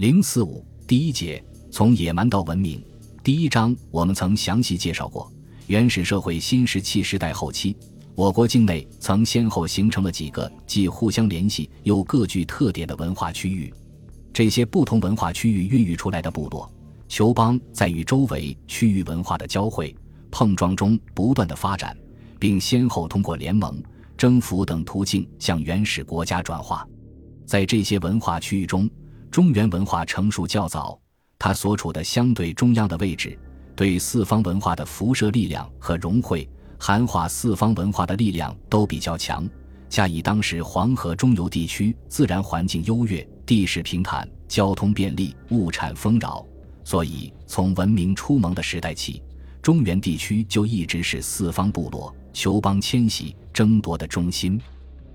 零四五第一节从野蛮到文明。第一章我们曾详细介绍过，原始社会新石器时代后期，我国境内曾先后形成了几个既互相联系又各具特点的文化区域。这些不同文化区域孕育出来的部落酋邦，在与周围区域文化的交汇碰撞中不断的发展，并先后通过联盟、征服等途径向原始国家转化。在这些文化区域中，中原文化成熟较早，它所处的相对中央的位置，对四方文化的辐射力量和融汇、含化四方文化的力量都比较强。加以当时黄河中游地区自然环境优越，地势平坦，交通便利，物产丰饶，所以从文明初萌的时代起，中原地区就一直是四方部落、酋邦迁徙争夺的中心。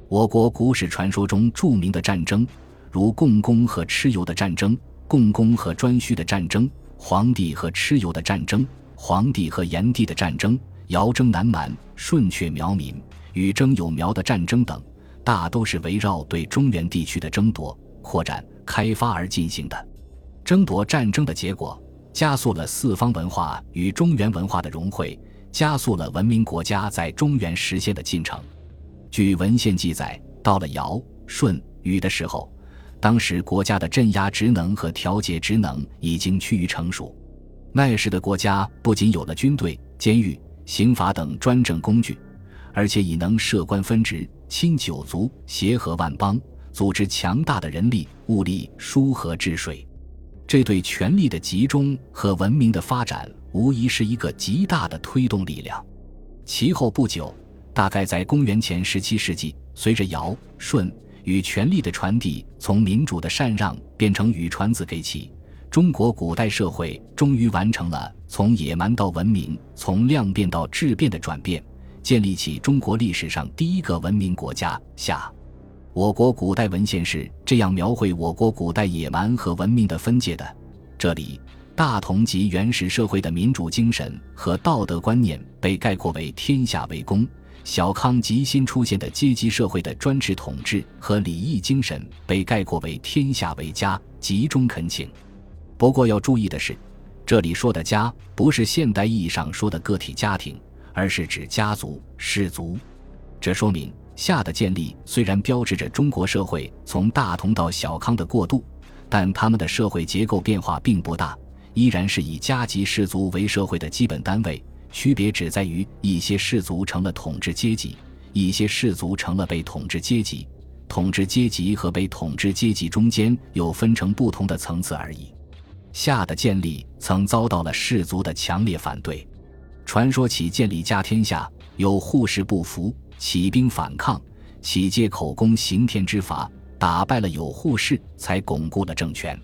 我国古史传说中著名的战争。如共工和蚩尤的战争，共工和颛顼的战争，黄帝和蚩尤的战争，黄帝和炎帝的战争，尧征南蛮，舜却苗民，禹征有苗的战争等，大都是围绕对中原地区的争夺、扩展、开发而进行的。争夺战争的结果，加速了四方文化与中原文化的融汇，加速了文明国家在中原实现的进程。据文献记载，到了尧、舜、禹的时候。当时国家的镇压职能和调节职能已经趋于成熟，那时的国家不仅有了军队、监狱、刑法等专政工具，而且已能设官分职、亲九族、协和万邦，组织强大的人力物力疏河治水。这对权力的集中和文明的发展，无疑是一个极大的推动力量。其后不久，大概在公元前十七世纪，随着尧、舜。与权力的传递从民主的禅让变成与传子给起，中国古代社会终于完成了从野蛮到文明、从量变到质变的转变，建立起中国历史上第一个文明国家夏。我国古代文献是这样描绘我国古代野蛮和文明的分界的：这里，大同及原始社会的民主精神和道德观念被概括为天下为公。小康及新出现的阶级社会的专制统治和礼义精神被概括为“天下为家”，集中恳请。不过要注意的是，这里说的家不是现代意义上说的个体家庭，而是指家族、氏族。这说明夏的建立虽然标志着中国社会从大同到小康的过渡，但他们的社会结构变化并不大，依然是以家级氏族为社会的基本单位。区别只在于一些氏族成了统治阶级，一些氏族成了被统治阶级。统治阶级和被统治阶级中间又分成不同的层次而已。夏的建立曾遭到了氏族的强烈反对。传说起建立家天下，有护士不服，起兵反抗，起借口供刑天之法，打败了有护士，才巩固了政权。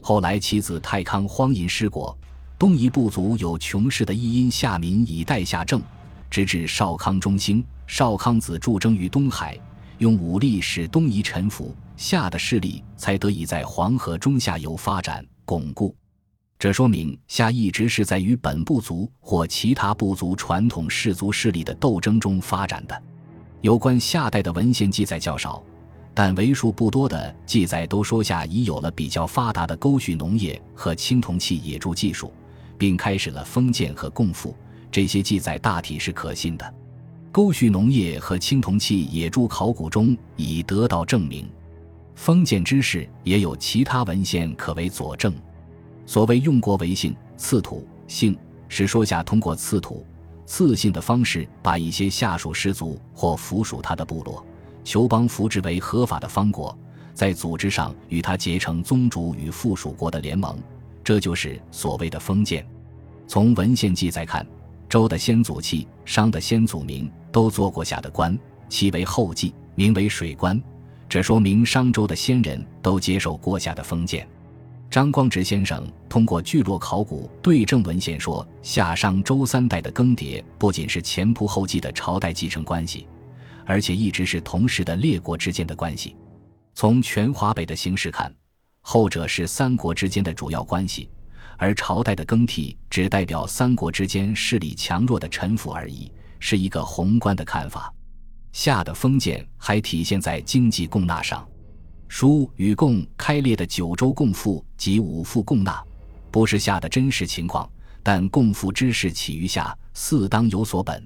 后来其子太康荒淫失国。东夷部族有穷氏的一因下民以代夏政，直至少康中兴。少康子助征于东海，用武力使东夷臣服，夏的势力才得以在黄河中下游发展巩固。这说明夏一直是在与本部族或其他部族传统氏族势力的斗争中发展的。有关夏代的文献记载较少，但为数不多的记载都说夏已有了比较发达的沟渠农业和青铜器野铸技术。并开始了封建和共富，这些记载大体是可信的。沟渠农业和青铜器野猪考古中已得到证明。封建之事也有其他文献可为佐证。所谓用国为姓，赐土姓，是说下通过赐土、赐姓的方式，把一些下属氏族或附属他的部落、酋邦扶植为合法的方国，在组织上与他结成宗主与附属国的联盟。这就是所谓的封建。从文献记载看，周的先祖契、商的先祖名都做过下的官，其为后继，名为水官。这说明商周的先人都接受过下的封建。张光直先生通过聚落考古对证文献说，夏商周三代的更迭不仅是前仆后继的朝代继承关系，而且一直是同时的列国之间的关系。从全华北的形势看。后者是三国之间的主要关系，而朝代的更替只代表三国之间势力强弱的臣服而已，是一个宏观的看法。夏的封建还体现在经济供纳上，书与共开列的九州共赋及五赋共纳，不是夏的真实情况，但共赋之事起于夏，四当有所本。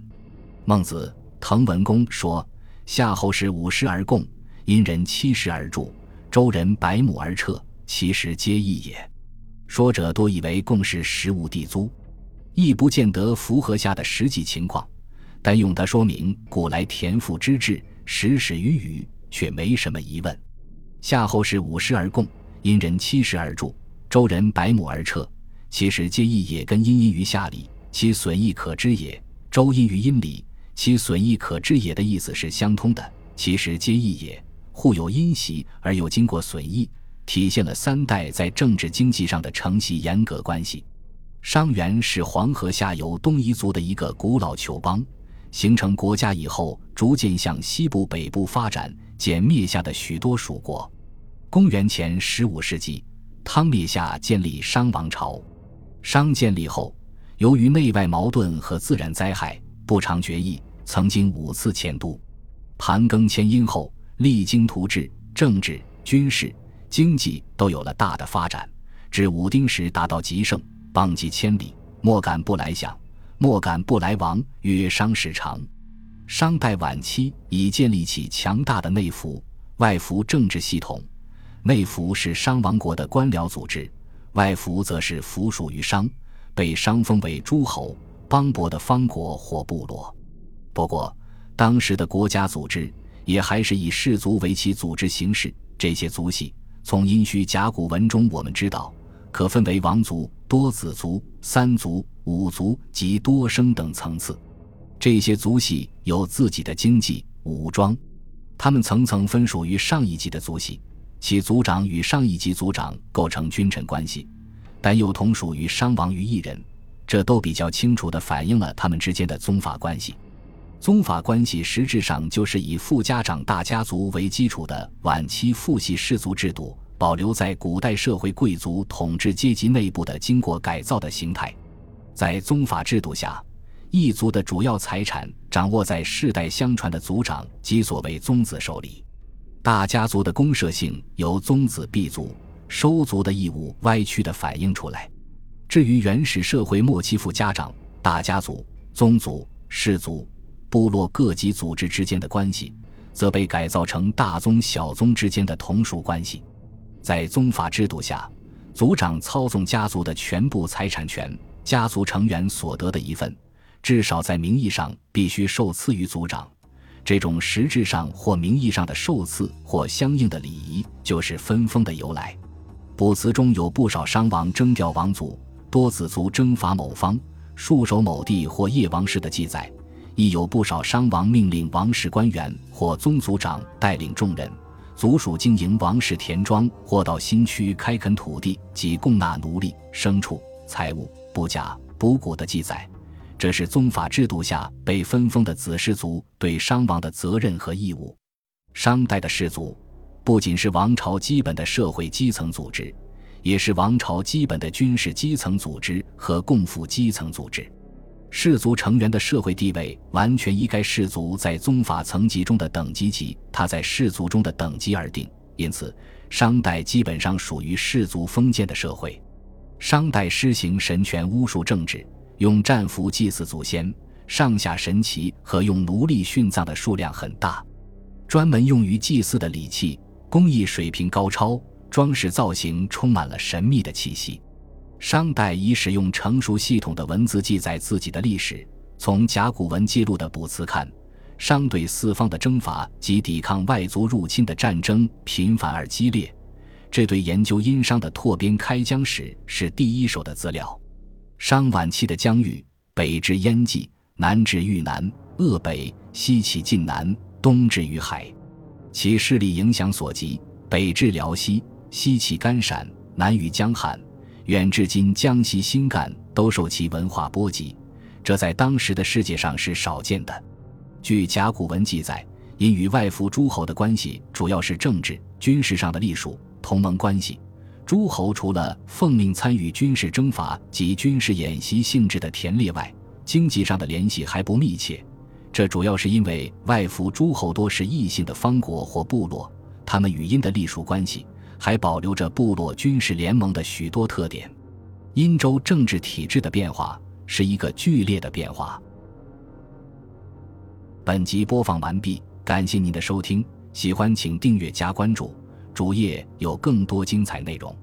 孟子滕文公说：“夏后氏五十而共，殷人七十而著，周人百亩而撤，其实皆异也。”说者多以为共是实物地租，亦不见得符合下的实际情况，但用它说明古来田赋之制始始于禹，却没什么疑问。夏后氏五十而共，殷人七十而著，周人百亩而撤，其实皆异也。跟殷因于夏礼，其损益可知也；周因于殷礼，其损益可知也的意思是相通的，其实皆异也。互有因袭而又经过损益。体现了三代在政治经济上的承袭严格关系。商原是黄河下游东夷族的一个古老酋邦，形成国家以后，逐渐向西部、北部发展，歼灭下的许多属国。公元前十五世纪，汤灭夏，建立商王朝。商建立后，由于内外矛盾和自然灾害，不常决议，曾经五次迁都。盘庚迁殷后，励精图治，政治、军事。经济都有了大的发展，至武丁时达到极盛，邦畿千里，莫敢不来享，莫敢不来亡，曰商时长。商代晚期已建立起强大的内服、外服政治系统，内服是商王国的官僚组织，外服则是服属于商，被商封为诸侯、邦伯的方国或部落。不过，当时的国家组织也还是以氏族为其组织形式，这些族系。从殷墟甲骨文中，我们知道可分为王族、多子族、三族、五族及多生等层次。这些族系有自己的经济、武装，他们层层分属于上一级的族系，其族长与上一级族长构成君臣关系，但又同属于商王于一人，这都比较清楚地反映了他们之间的宗法关系。宗法关系实质上就是以富家长大家族为基础的晚期父系氏族制度，保留在古代社会贵族统治阶级内部的经过改造的形态。在宗法制度下，一族的主要财产掌握在世代相传的族长及所谓宗子手里，大家族的公社性由宗子必族、收族的义务歪曲的反映出来。至于原始社会末期富家长大家族、宗族、氏族。部落各级组织之间的关系，则被改造成大宗小宗之间的同属关系。在宗法制度下，族长操纵家族的全部财产权，家族成员所得的一份，至少在名义上必须受赐于族长。这种实质上或名义上的受赐或相应的礼仪，就是分封的由来。卜辞中有不少商王征调王族、多子族征伐某方、戍守某地或夜王室的记载。亦有不少商王命令王室官员或宗族长带领众人族属经营王室田庄，或到新区开垦土地及供纳奴隶、牲畜、财物、布甲、补谷的记载。这是宗法制度下被分封的子氏族对商王的责任和义务。商代的氏族不仅是王朝基本的社会基层组织，也是王朝基本的军事基层组织和共富基层组织。氏族成员的社会地位完全依该氏族在宗法层级中的等级及他在氏族中的等级而定。因此，商代基本上属于氏族封建的社会。商代施行神权巫术政治，用战俘祭祀祖先，上下神旗和用奴隶殉葬的数量很大。专门用于祭祀的礼器工艺水平高超，装饰造型充满了神秘的气息。商代已使用成熟系统的文字记载自己的历史。从甲骨文记录的卜辞看，商对四方的征伐及抵抗外族入侵的战争频繁而激烈，这对研究殷商的拓边开疆史是第一手的资料。商晚期的疆域，北至燕蓟，南至豫南、鄂北，西起晋南，东至于海，其势力影响所及，北至辽西，西起甘陕，南与江汉。远至今江西新干都受其文化波及，这在当时的世界上是少见的。据甲骨文记载，因与外服诸侯的关系主要是政治、军事上的隶属同盟关系。诸侯除了奉命参与军事征伐及军事演习性质的田猎外，经济上的联系还不密切。这主要是因为外服诸侯多是异姓的方国或部落，他们与殷的隶属关系还保留着部落军事联盟的许多特点。殷周政治体制的变化是一个剧烈的变化。本集播放完毕，感谢您的收听，喜欢请订阅加关注，主页有更多精彩内容。